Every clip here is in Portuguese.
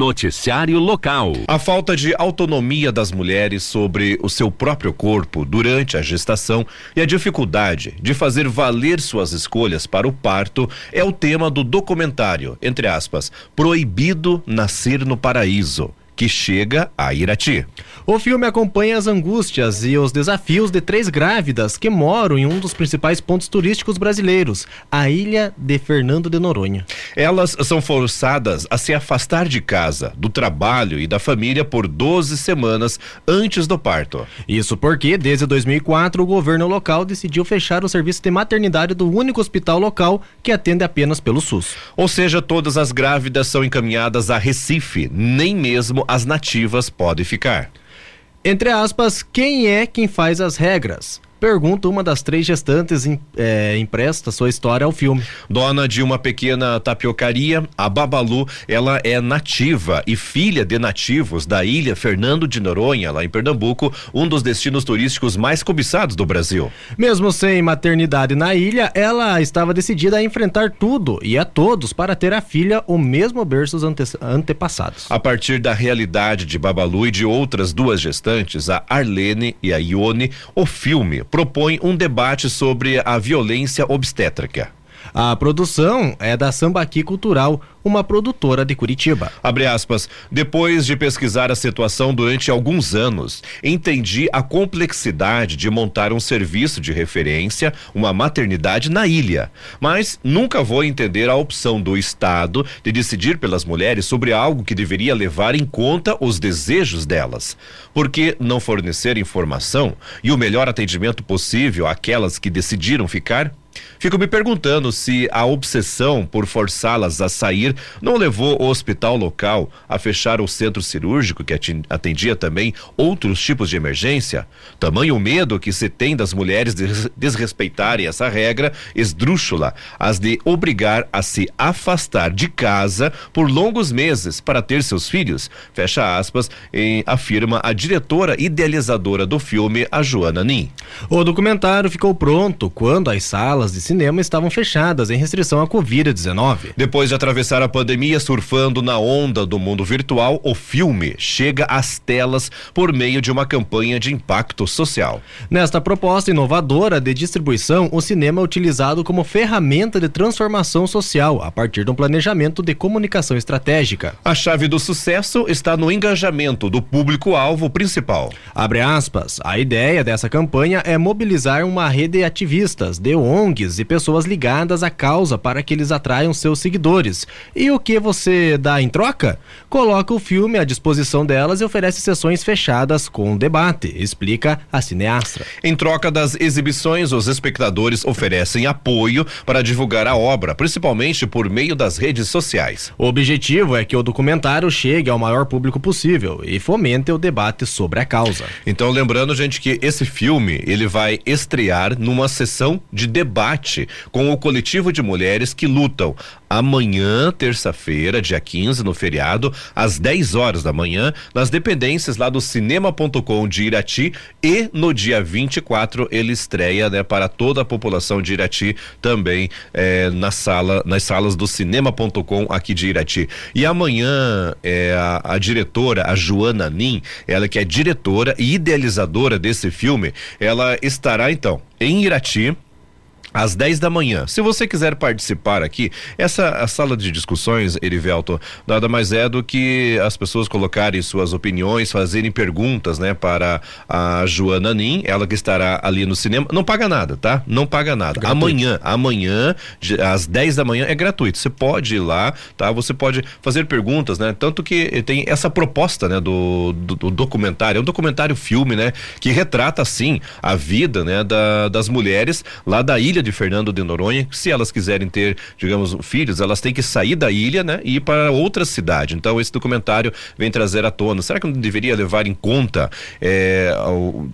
Noticiário Local. A falta de autonomia das mulheres sobre o seu próprio corpo durante a gestação e a dificuldade de fazer valer suas escolhas para o parto é o tema do documentário, entre aspas, Proibido Nascer no Paraíso que chega a Irati. O filme acompanha as angústias e os desafios de três grávidas que moram em um dos principais pontos turísticos brasileiros, a ilha de Fernando de Noronha. Elas são forçadas a se afastar de casa, do trabalho e da família por 12 semanas antes do parto. Isso porque, desde 2004, o governo local decidiu fechar o serviço de maternidade do único hospital local que atende apenas pelo SUS. Ou seja, todas as grávidas são encaminhadas a Recife, nem mesmo as nativas podem ficar. Entre aspas, quem é quem faz as regras? Pergunta uma das três gestantes é, empresta sua história ao filme. Dona de uma pequena tapiocaria, a Babalu, ela é nativa e filha de nativos da ilha Fernando de Noronha, lá em Pernambuco, um dos destinos turísticos mais cobiçados do Brasil. Mesmo sem maternidade na ilha, ela estava decidida a enfrentar tudo e a todos para ter a filha o mesmo berço ante antepassados. A partir da realidade de Babalu e de outras duas gestantes, a Arlene e a Ione, o filme propõe um debate sobre a violência obstétrica. A produção é da Sambaqui Cultural, uma produtora de Curitiba. Abre aspas. Depois de pesquisar a situação durante alguns anos, entendi a complexidade de montar um serviço de referência, uma maternidade na ilha. Mas nunca vou entender a opção do Estado de decidir pelas mulheres sobre algo que deveria levar em conta os desejos delas. Porque não fornecer informação e o melhor atendimento possível àquelas que decidiram ficar? Fico me perguntando se a obsessão por forçá-las a sair não levou o hospital local a fechar o centro cirúrgico que atendia também outros tipos de emergência. Tamanho medo que se tem das mulheres de desrespeitarem essa regra esdrúxula, as de obrigar a se afastar de casa por longos meses para ter seus filhos. Fecha aspas, afirma a diretora idealizadora do filme, a Joana Nin. O documentário ficou pronto quando as salas salas de cinema estavam fechadas em restrição à Covid-19. Depois de atravessar a pandemia surfando na onda do mundo virtual, o filme chega às telas por meio de uma campanha de impacto social. Nesta proposta inovadora de distribuição, o cinema é utilizado como ferramenta de transformação social a partir de um planejamento de comunicação estratégica. A chave do sucesso está no engajamento do público-alvo principal. Abre aspas. A ideia dessa campanha é mobilizar uma rede de ativistas de ONG ONGs e pessoas ligadas à causa para que eles atraiam seus seguidores. E o que você dá em troca? Coloca o filme à disposição delas e oferece sessões fechadas com debate, explica a cineastra. Em troca das exibições, os espectadores oferecem apoio para divulgar a obra, principalmente por meio das redes sociais. O objetivo é que o documentário chegue ao maior público possível e fomente o debate sobre a causa. Então, lembrando, gente, que esse filme ele vai estrear numa sessão de debate debate com o coletivo de mulheres que lutam amanhã, terça-feira, dia 15, no feriado, às 10 horas da manhã, nas dependências lá do cinema.com de Irati e no dia 24 ele estreia, né, para toda a população de Irati também eh, na sala, nas salas do cinema.com aqui de Irati. E amanhã é a, a diretora, a Joana Nin, ela que é diretora e idealizadora desse filme, ela estará então em Irati às 10 da manhã. Se você quiser participar aqui, essa a sala de discussões, Erivelto, nada mais é do que as pessoas colocarem suas opiniões, fazerem perguntas, né, para a Joana Nin, ela que estará ali no cinema. Não paga nada, tá? Não paga nada. Gratuito. Amanhã, amanhã, de, às 10 da manhã é gratuito. Você pode ir lá, tá? Você pode fazer perguntas, né? Tanto que tem essa proposta, né, do, do, do documentário, é um documentário filme, né, que retrata assim a vida, né, da, das mulheres lá da ilha ilha de Fernando de Noronha. Se elas quiserem ter, digamos, filhos, elas têm que sair da ilha, né? E ir para outra cidade. Então, esse documentário vem trazer à tona. Será que não deveria levar em conta é,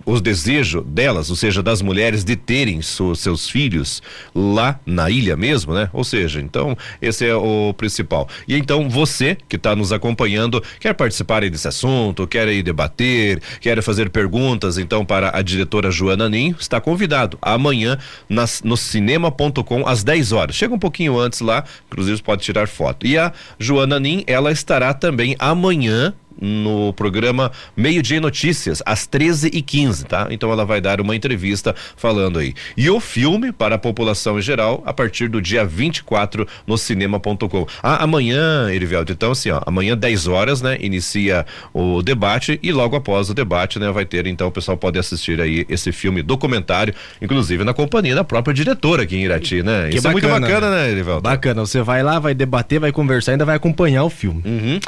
os desejos delas, ou seja, das mulheres de terem seus filhos lá na ilha mesmo, né? Ou seja, então, esse é o principal. E então, você que está nos acompanhando, quer participar desse assunto, quer ir debater, quer fazer perguntas, então, para a diretora Joana Nin, está convidado amanhã nas, no cinema.com às 10 horas. Chega um pouquinho antes lá, inclusive pode tirar foto. E a Joana Nin, ela estará também amanhã no programa Meio Dia Notícias, às 13h15, tá? Então ela vai dar uma entrevista falando aí. E o filme para a população em geral, a partir do dia 24 no cinema.com. Ah, amanhã, Erivelto, então assim, ó, amanhã 10 horas, né, inicia o debate e logo após o debate, né, vai ter, então o pessoal pode assistir aí esse filme documentário, inclusive na companhia da própria diretora aqui em Irati, né? Que Isso bacana, é muito bacana, né, Erivelto? Bacana, você vai lá, vai debater, vai conversar, ainda vai acompanhar o filme. Uhum.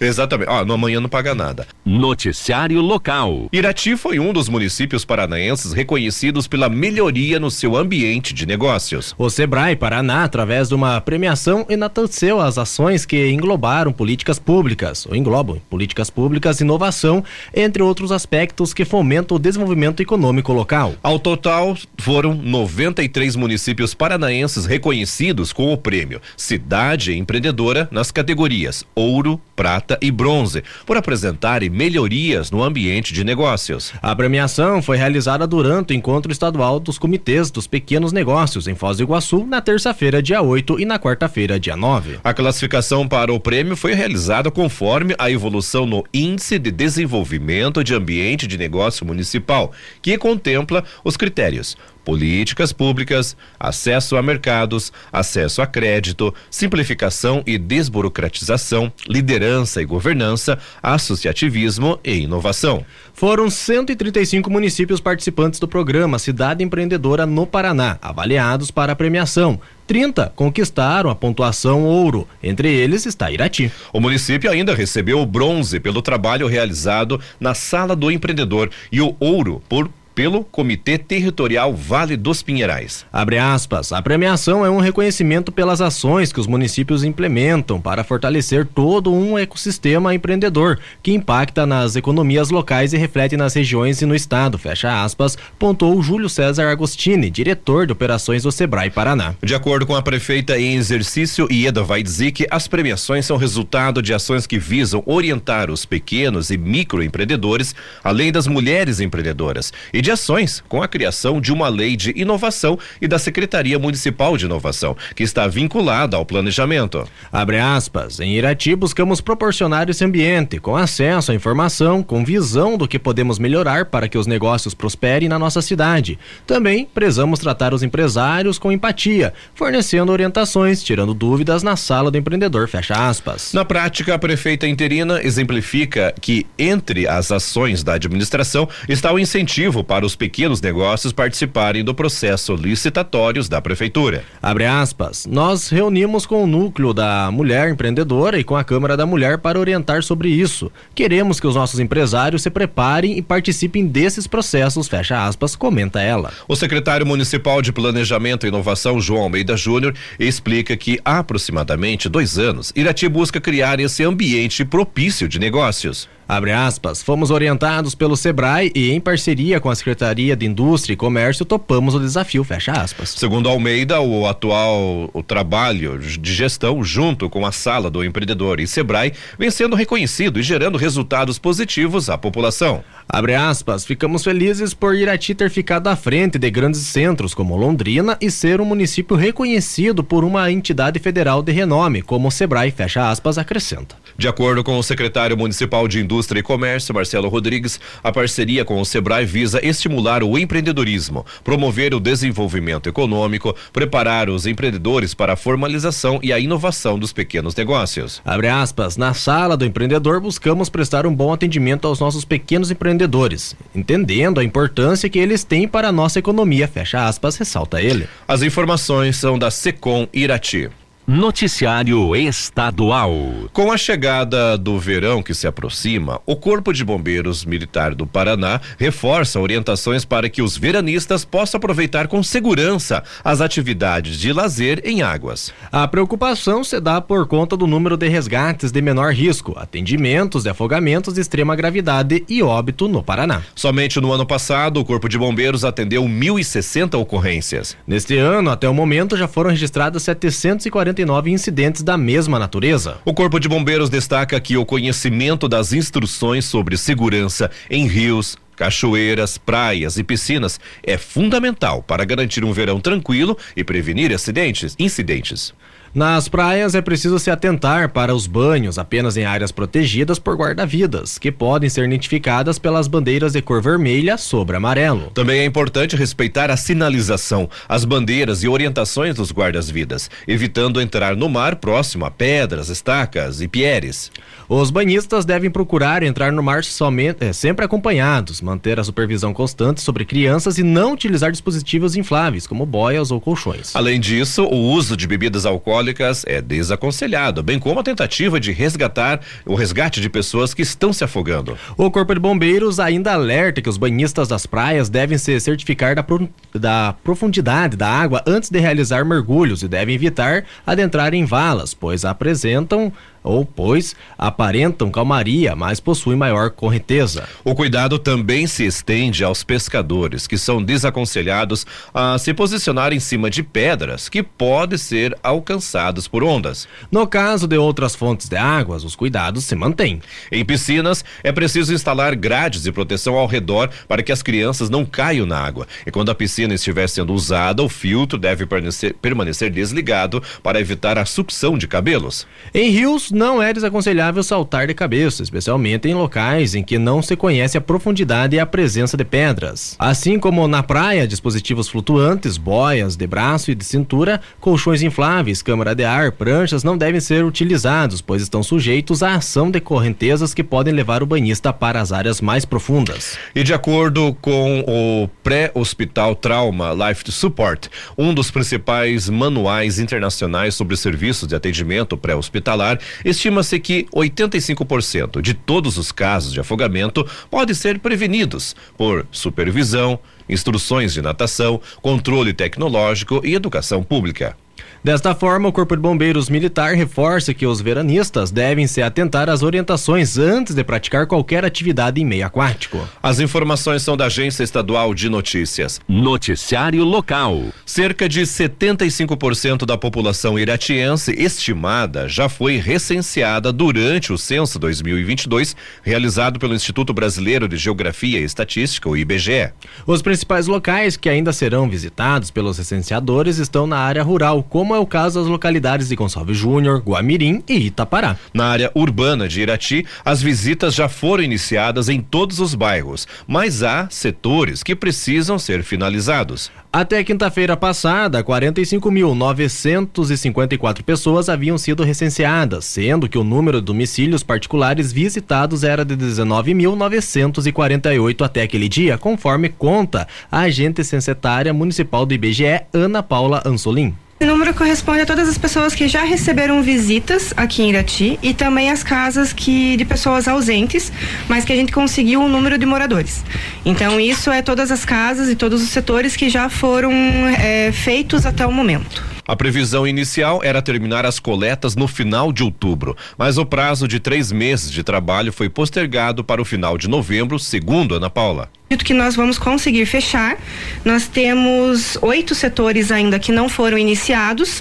Exatamente. Ó, no amanhã não paga nada. Noticiário local. Irati foi um dos municípios paranaenses reconhecidos pela melhoria no seu ambiente de negócios. O Sebrae Paraná, através de uma premiação, enalteceu as ações que englobaram políticas públicas, ou englobam políticas públicas, inovação, entre outros aspectos que fomentam o desenvolvimento econômico local. Ao total, foram 93 municípios paranaenses reconhecidos com o prêmio Cidade Empreendedora nas categorias Ouro, Prata e Bronze, por apresentarem melhorias no ambiente de negócios. A premiação foi realizada durante o encontro estadual dos comitês dos pequenos negócios em Foz do Iguaçu na terça-feira, dia 8 e na quarta-feira, dia 9. A classificação para o prêmio foi realizada conforme a evolução no Índice de Desenvolvimento de Ambiente de Negócio Municipal, que contempla os critérios políticas públicas, acesso a mercados, acesso a crédito, simplificação e desburocratização, liderança e governança, associativismo e inovação. Foram 135 municípios participantes do programa Cidade Empreendedora no Paraná, avaliados para a premiação. 30 conquistaram a pontuação ouro. Entre eles está Irati. O município ainda recebeu o bronze pelo trabalho realizado na Sala do Empreendedor e o ouro por pelo Comitê Territorial Vale dos Pinheirais. Abre aspas. A premiação é um reconhecimento pelas ações que os municípios implementam para fortalecer todo um ecossistema empreendedor que impacta nas economias locais e reflete nas regiões e no estado. Fecha aspas, pontuou Júlio César Agostini, diretor de operações do Sebrae Paraná. De acordo com a prefeita em exercício Ieda Vaidzik, as premiações são resultado de ações que visam orientar os pequenos e microempreendedores, além das mulheres empreendedoras, e de de ações com a criação de uma lei de inovação e da Secretaria Municipal de Inovação, que está vinculada ao planejamento. Abre aspas. Em Irati buscamos proporcionar esse ambiente com acesso à informação, com visão do que podemos melhorar para que os negócios prosperem na nossa cidade. Também prezamos tratar os empresários com empatia, fornecendo orientações, tirando dúvidas na sala do empreendedor. Fecha aspas. Na prática, a prefeita interina exemplifica que entre as ações da administração está o incentivo para para os pequenos negócios participarem do processo licitatórios da prefeitura. Abre aspas. Nós reunimos com o núcleo da mulher empreendedora e com a Câmara da Mulher para orientar sobre isso. Queremos que os nossos empresários se preparem e participem desses processos, fecha aspas, comenta ela. O secretário municipal de Planejamento e Inovação, João Almeida Júnior, explica que há aproximadamente dois anos, Irati busca criar esse ambiente propício de negócios. Abre aspas, fomos orientados pelo Sebrae e em parceria com a Secretaria de Indústria e Comércio topamos o desafio, fecha aspas. Segundo Almeida, o atual o trabalho de gestão junto com a Sala do Empreendedor e Sebrae vem sendo reconhecido e gerando resultados positivos à população. Abre aspas, ficamos felizes por Irati ter ficado à frente de grandes centros como Londrina e ser um município reconhecido por uma entidade federal de renome, como o Sebrae, fecha aspas, acrescenta. De acordo com o secretário municipal de Indústria e Comércio, Marcelo Rodrigues, a parceria com o Sebrae visa estimular o empreendedorismo, promover o desenvolvimento econômico, preparar os empreendedores para a formalização e a inovação dos pequenos negócios. Abre aspas, na sala do empreendedor buscamos prestar um bom atendimento aos nossos pequenos empreendedores entendendo a importância que eles têm para a nossa economia, fecha aspas, ressalta ele. As informações são da Secom Irati. Noticiário Estadual. Com a chegada do verão que se aproxima, o Corpo de Bombeiros Militar do Paraná reforça orientações para que os veranistas possam aproveitar com segurança as atividades de lazer em águas. A preocupação se dá por conta do número de resgates de menor risco, atendimentos de afogamentos de extrema gravidade e óbito no Paraná. Somente no ano passado, o Corpo de Bombeiros atendeu 1.060 ocorrências. Neste ano, até o momento, já foram registradas 740 49 incidentes da mesma natureza. O Corpo de Bombeiros destaca que o conhecimento das instruções sobre segurança em rios, cachoeiras, praias e piscinas é fundamental para garantir um verão tranquilo e prevenir acidentes, incidentes. Nas praias é preciso se atentar para os banhos apenas em áreas protegidas por guarda-vidas, que podem ser identificadas pelas bandeiras de cor vermelha sobre amarelo. Também é importante respeitar a sinalização, as bandeiras e orientações dos guardas-vidas, evitando entrar no mar próximo a pedras, estacas e pieres. Os banhistas devem procurar entrar no mar somente, é, sempre acompanhados, manter a supervisão constante sobre crianças e não utilizar dispositivos infláveis, como boias ou colchões. Além disso, o uso de bebidas alcoólicas é desaconselhado, bem como a tentativa de resgatar o resgate de pessoas que estão se afogando. O Corpo de Bombeiros ainda alerta que os banhistas das praias devem se certificar da, pro, da profundidade da água antes de realizar mergulhos e devem evitar adentrar em valas, pois apresentam ou pois aparentam calmaria, mas possuem maior correnteza. O cuidado também se estende aos pescadores, que são desaconselhados a se posicionar em cima de pedras que podem ser alcançados por ondas. No caso de outras fontes de águas, os cuidados se mantêm. Em piscinas, é preciso instalar grades de proteção ao redor para que as crianças não caiam na água. E quando a piscina estiver sendo usada, o filtro deve permanecer, permanecer desligado para evitar a sucção de cabelos. Em rios, não é desaconselhável saltar de cabeça, especialmente em locais em que não se conhece a profundidade e a presença de pedras. Assim como na praia, dispositivos flutuantes, boias de braço e de cintura, colchões infláveis, câmara de ar, pranchas não devem ser utilizados, pois estão sujeitos à ação de correntezas que podem levar o banhista para as áreas mais profundas. E de acordo com o pré-hospital Trauma Life Support, um dos principais manuais internacionais sobre serviços de atendimento pré-hospitalar, estima-se que 85% de todos os casos de afogamento podem ser prevenidos por supervisão, instruções de natação, controle tecnológico e educação pública. Desta forma, o Corpo de Bombeiros Militar reforça que os veranistas devem se atentar às orientações antes de praticar qualquer atividade em meio aquático. As informações são da Agência Estadual de Notícias. Noticiário Local. Cerca de 75% da população iratiense estimada já foi recenseada durante o censo 2022, realizado pelo Instituto Brasileiro de Geografia e Estatística, o IBGE. Os principais locais que ainda serão visitados pelos recenseadores estão na área rural, como é o caso das localidades de Gonçalves Júnior, Guamirim e Itapará. Na área urbana de Irati, as visitas já foram iniciadas em todos os bairros, mas há setores que precisam ser finalizados. Até quinta-feira passada, 45.954 pessoas haviam sido recenseadas, sendo que o número de domicílios particulares visitados era de 19.948 até aquele dia, conforme conta a agente censetária municipal do IBGE, Ana Paula Ansolim. Esse número corresponde a todas as pessoas que já receberam visitas aqui em Irati e também as casas que de pessoas ausentes, mas que a gente conseguiu um número de moradores. Então isso é todas as casas e todos os setores que já foram é, feitos até o momento. A previsão inicial era terminar as coletas no final de outubro, mas o prazo de três meses de trabalho foi postergado para o final de novembro, segundo Ana Paula acredito que nós vamos conseguir fechar. Nós temos oito setores ainda que não foram iniciados,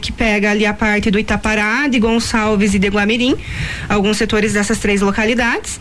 que pega ali a parte do Itapará, de Gonçalves e de Guamirim, alguns setores dessas três localidades.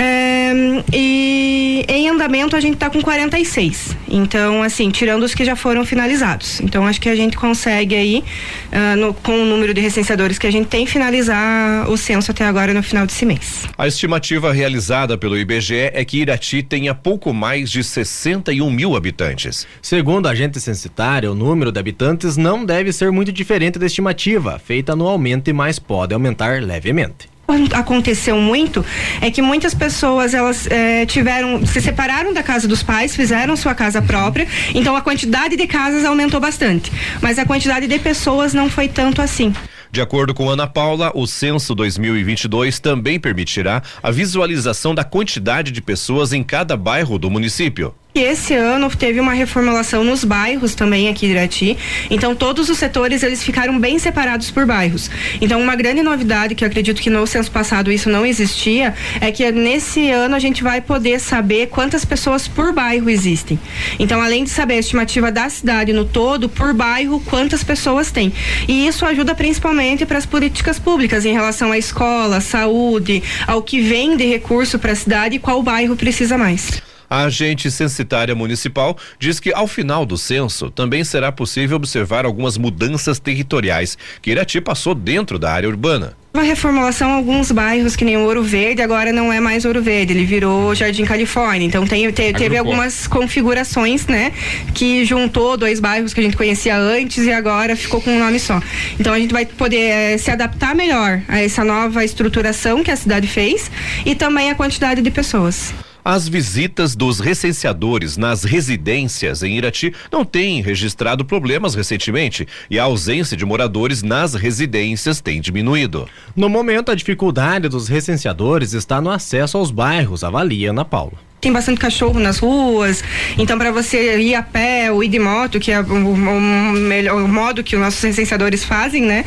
É, e em andamento a gente está com 46. Então, assim, tirando os que já foram finalizados. Então, acho que a gente consegue aí, uh, no, com o número de recenseadores que a gente tem, finalizar o censo até agora no final desse mês. A estimativa realizada pelo IBGE é que Irati tenha pouco mais de 61 mil habitantes. Segundo a agente censitária, o número de habitantes não deve ser muito diferente da estimativa, feita anualmente, mas pode aumentar levemente. Aconteceu muito é que muitas pessoas elas é, tiveram se separaram da casa dos pais fizeram sua casa própria então a quantidade de casas aumentou bastante. Mas a quantidade de pessoas não foi tanto assim de acordo com Ana Paula, o censo 2022 também permitirá a visualização da quantidade de pessoas em cada bairro do município. Esse ano teve uma reformulação nos bairros também aqui de Irati. Então todos os setores eles ficaram bem separados por bairros. Então uma grande novidade que eu acredito que no censo passado isso não existia é que nesse ano a gente vai poder saber quantas pessoas por bairro existem. Então além de saber a estimativa da cidade no todo por bairro quantas pessoas tem. E isso ajuda principalmente para as políticas públicas em relação à escola, saúde, ao que vem de recurso para a cidade e qual bairro precisa mais. A agente censitária municipal diz que ao final do censo também será possível observar algumas mudanças territoriais que Irati passou dentro da área urbana. Uma reformulação alguns bairros que nem o Ouro Verde agora não é mais Ouro Verde ele virou Jardim Califórnia. Então tem, te, teve algumas configurações né que juntou dois bairros que a gente conhecia antes e agora ficou com um nome só. Então a gente vai poder é, se adaptar melhor a essa nova estruturação que a cidade fez e também a quantidade de pessoas as visitas dos recenseadores nas residências em Irati não têm registrado problemas recentemente e a ausência de moradores nas residências tem diminuído. No momento, a dificuldade dos recenseadores está no acesso aos bairros, avalia Ana Paula tem bastante cachorro nas ruas, então para você ir a pé ou ir de moto, que é o, o, melhor, o modo que os nossos licenciadores fazem, né,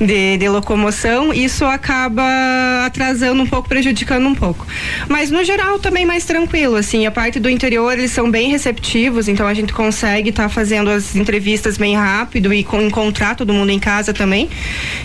de, de, locomoção, isso acaba atrasando um pouco, prejudicando um pouco. Mas no geral também mais tranquilo, assim, a parte do interior eles são bem receptivos, então a gente consegue estar tá fazendo as entrevistas bem rápido e com, encontrar todo mundo em casa também.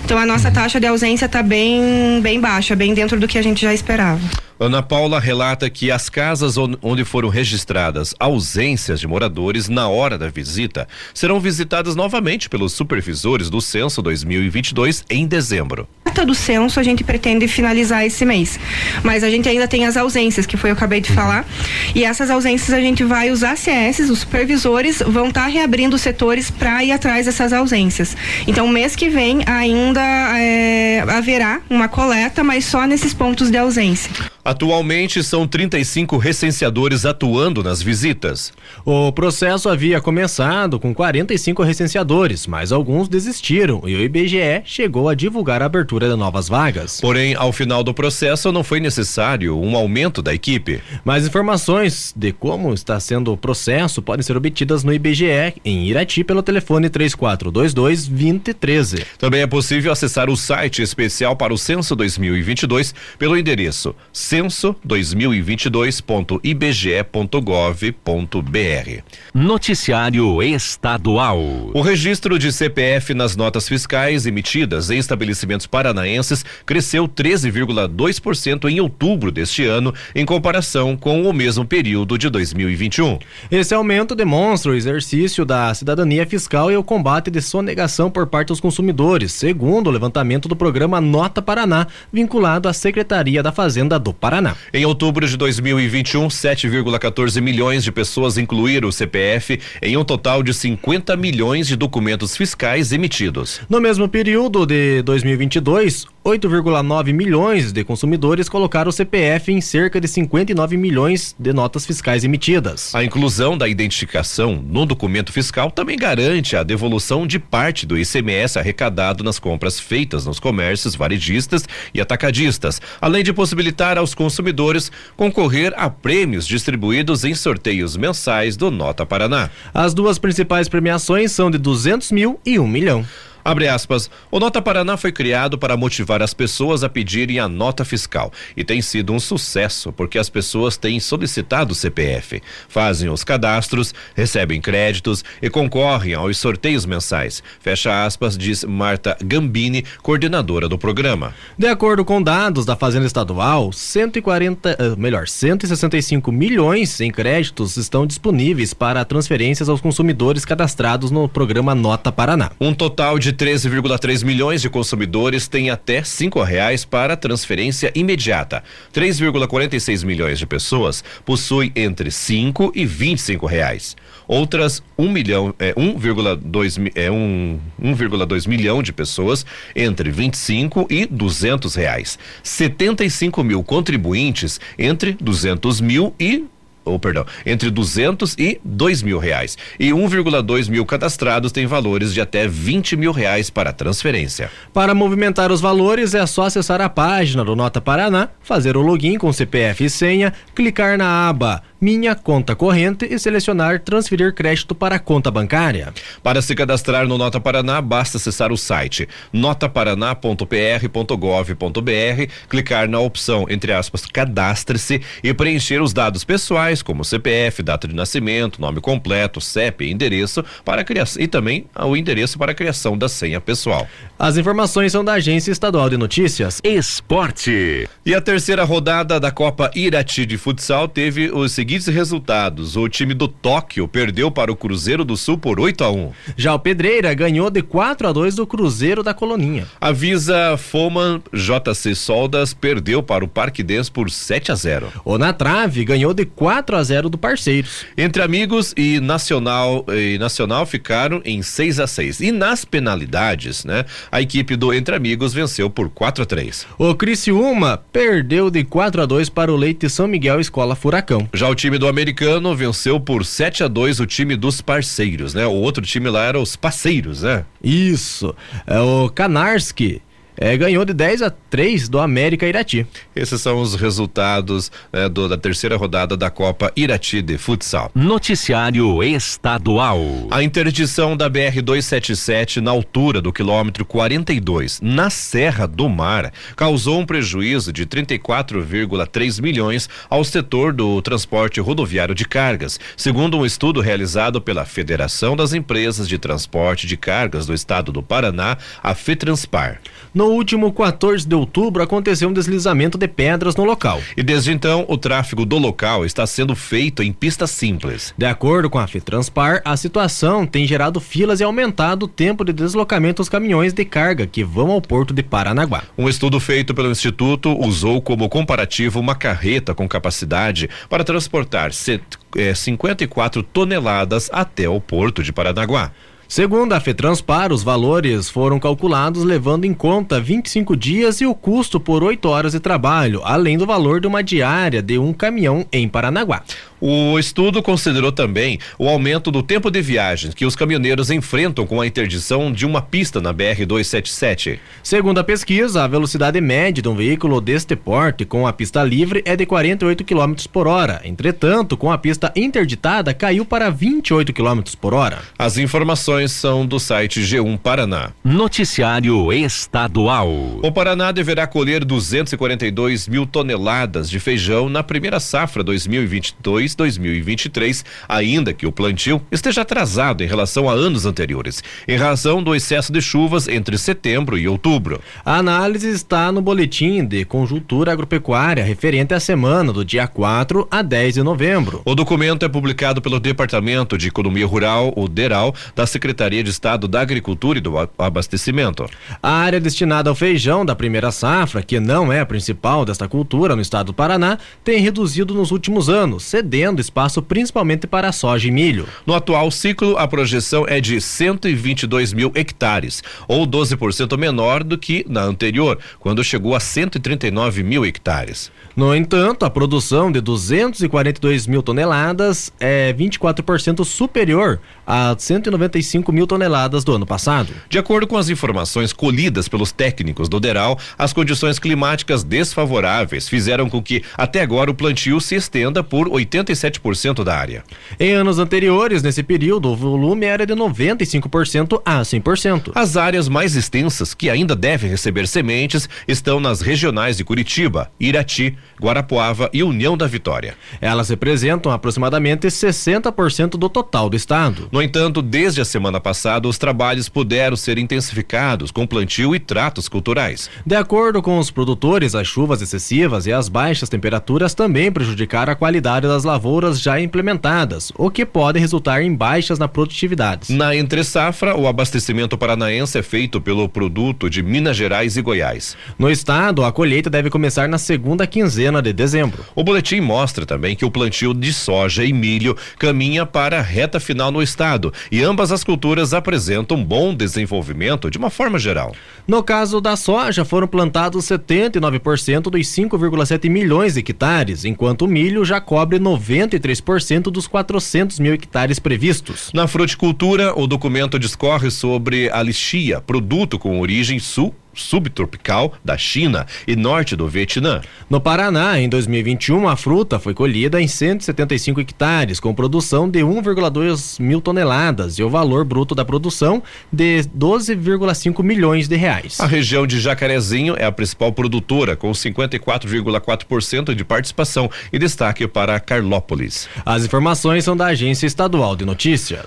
Então a nossa taxa de ausência está bem, bem baixa, bem dentro do que a gente já esperava. Ana Paula relata que as casas onde foram registradas ausências de moradores na hora da visita serão visitadas novamente pelos supervisores do censo 2022 em dezembro. A do censo a gente pretende finalizar esse mês, mas a gente ainda tem as ausências que foi eu acabei de uhum. falar e essas ausências a gente vai os ACS, os supervisores vão estar tá reabrindo setores para ir atrás dessas ausências. Então mês que vem ainda é, haverá uma coleta, mas só nesses pontos de ausência. Atualmente são 35 recenseadores atuando nas visitas. O processo havia começado com 45 recenseadores, mas alguns desistiram e o IBGE chegou a divulgar a abertura de novas vagas. Porém, ao final do processo não foi necessário um aumento da equipe. Mais informações de como está sendo o processo podem ser obtidas no IBGE em Irati pelo telefone 3422 2013. Também é possível acessar o site especial para o censo 2022 pelo endereço censo2022.ibge.gov.br. Noticiário Estadual. O registro de CPF nas notas fiscais emitidas em estabelecimentos paranaenses cresceu 13,2% em outubro deste ano, em comparação com o mesmo período de 2021. Esse aumento demonstra o exercício da cidadania fiscal e o combate de sonegação por parte dos consumidores, segundo o levantamento do programa Nota Paraná, vinculado à Secretaria da Fazenda do Paraná. Em outubro de 2021, 7,14 milhões de pessoas incluíram o CPF em um total de 50 milhões de documentos fiscais emitidos. No mesmo período de 2022, 8,9 milhões de consumidores colocaram o CPF em cerca de 59 milhões de notas fiscais emitidas. A inclusão da identificação no documento fiscal também garante a devolução de parte do ICMS arrecadado nas compras feitas nos comércios varejistas e atacadistas, além de possibilitar aos consumidores concorrer a prêmios distribuídos em sorteios mensais do Nota Paraná. As duas principais premiações são de 200 mil e 1 um milhão. Abre aspas. O Nota Paraná foi criado para motivar as pessoas a pedirem a nota fiscal e tem sido um sucesso porque as pessoas têm solicitado o CPF, fazem os cadastros, recebem créditos e concorrem aos sorteios mensais. Fecha aspas, diz Marta Gambini, coordenadora do programa. De acordo com dados da Fazenda Estadual, 140, eh, melhor, 165 milhões em créditos estão disponíveis para transferências aos consumidores cadastrados no programa Nota Paraná. Um total de 13,3 milhões de consumidores têm até cinco reais para transferência imediata. 3,46 milhões de pessoas possuem entre 5 e 25 reais. Outras 1 milhão, é, 1,2 é, um, 1,2 milhão de pessoas entre 25 e 200 reais. 75 mil contribuintes entre 200 mil e ou perdão, entre 200 e 2 mil reais. E 1,2 mil cadastrados têm valores de até 20 mil reais para transferência. Para movimentar os valores é só acessar a página do Nota Paraná, fazer o login com CPF e senha, clicar na aba Minha Conta Corrente e selecionar Transferir Crédito para a Conta Bancária. Para se cadastrar no Nota Paraná, basta acessar o site notaparaná.pr.gov.br, clicar na opção, entre aspas, cadastre-se e preencher os dados pessoais, como CPF, data de nascimento, nome completo, CEP, endereço para criação e também o endereço para a criação da senha pessoal. As informações são da Agência Estadual de Notícias. Esporte. E a terceira rodada da Copa Irati de Futsal teve os seguintes resultados. O time do Tóquio perdeu para o Cruzeiro do Sul por 8 a 1. Já o Pedreira ganhou de 4 a 2 do Cruzeiro da Coloninha. A Visa Foman JC Soldas perdeu para o Parquidense por 7 a 0. O Na Trave ganhou de 4 a 0 do Parceiros. Entre Amigos e Nacional e Nacional ficaram em 6 a 6. E nas penalidades, né? A equipe do Entre Amigos venceu por 4 a 3. O Criciúma perdeu de 4 a 2 para o Leite São Miguel Escola Furacão. Já o time do americano venceu por 7 a 2 o time dos parceiros, né? O outro time lá era os parceiros, né? Isso. É o Kanarski é, ganhou de 10 a 3 do América Irati. Esses são os resultados né, do, da terceira rodada da Copa Irati de Futsal. Noticiário Estadual. A interdição da BR-277 na altura do quilômetro 42, na Serra do Mar, causou um prejuízo de 34,3 milhões ao setor do transporte rodoviário de cargas, segundo um estudo realizado pela Federação das Empresas de Transporte de Cargas do Estado do Paraná, a FETranspar. No último 14 de outubro aconteceu um deslizamento de pedras no local. E desde então, o tráfego do local está sendo feito em pista simples. De acordo com a FETranspar, a situação tem gerado filas e aumentado o tempo de deslocamento dos caminhões de carga que vão ao porto de Paranaguá. Um estudo feito pelo Instituto usou como comparativo uma carreta com capacidade para transportar set, eh, 54 toneladas até o porto de Paranaguá. Segundo a FETranspar, os valores foram calculados levando em conta 25 dias e o custo por 8 horas de trabalho, além do valor de uma diária de um caminhão em Paranaguá. O estudo considerou também o aumento do tempo de viagem que os caminhoneiros enfrentam com a interdição de uma pista na BR-277. Segundo a pesquisa, a velocidade média de um veículo deste porte com a pista livre é de 48 km por hora. Entretanto, com a pista interditada, caiu para 28 km por hora. As informações são do site G1 Paraná. Noticiário Estadual. O Paraná deverá colher 242 mil toneladas de feijão na primeira safra 2022 2023, ainda que o plantio esteja atrasado em relação a anos anteriores, em razão do excesso de chuvas entre setembro e outubro. A análise está no boletim de conjuntura agropecuária referente à semana do dia 4 a 10 de novembro. O documento é publicado pelo Departamento de Economia Rural, o DERAL, da Secretaria de Estado da Agricultura e do Abastecimento. A área destinada ao feijão da primeira safra, que não é a principal desta cultura no estado do Paraná, tem reduzido nos últimos anos, cedendo espaço principalmente para soja e milho. No atual ciclo, a projeção é de 122 mil hectares, ou 12% menor do que na anterior, quando chegou a 139 mil hectares. No entanto, a produção de 242 mil toneladas é 24% superior a 195 mil toneladas do ano passado. De acordo com as informações colhidas pelos técnicos do DERAL, as condições climáticas desfavoráveis fizeram com que até agora o plantio se estenda por 87% da área. Em anos anteriores, nesse período, o volume era de 95% a 100%. As áreas mais extensas que ainda devem receber sementes estão nas regionais de Curitiba, Irati, Guarapuava e União da Vitória. Elas representam aproximadamente 60% do total do estado. No entanto, desde a semana passada, os trabalhos puderam ser intensificados com plantio e tratos culturais. De acordo com os produtores, as chuvas excessivas e as baixas temperaturas também prejudicaram a qualidade das lavouras já implementadas, o que pode resultar em baixas na produtividade. Na entre safra, o abastecimento paranaense é feito pelo produto de Minas Gerais e Goiás. No estado, a colheita deve começar na segunda quinzena de dezembro. O boletim mostra também que o plantio de soja e milho caminha para a reta final no estado e ambas as culturas apresentam bom desenvolvimento de uma forma geral. No caso da soja, foram plantados 79% dos 5,7 milhões de hectares, enquanto o milho já cobre 93% dos 400 mil hectares previstos. Na fruticultura, o documento discorre sobre a lixia, produto com origem sul subtropical da China e norte do Vietnã. No Paraná, em 2021, a fruta foi colhida em 175 hectares, com produção de 1,2 mil toneladas e o valor bruto da produção de 12,5 milhões de reais. A região de Jacarezinho é a principal produtora, com 54,4% de participação e destaque para Carlópolis. As informações são da Agência Estadual de Notícias.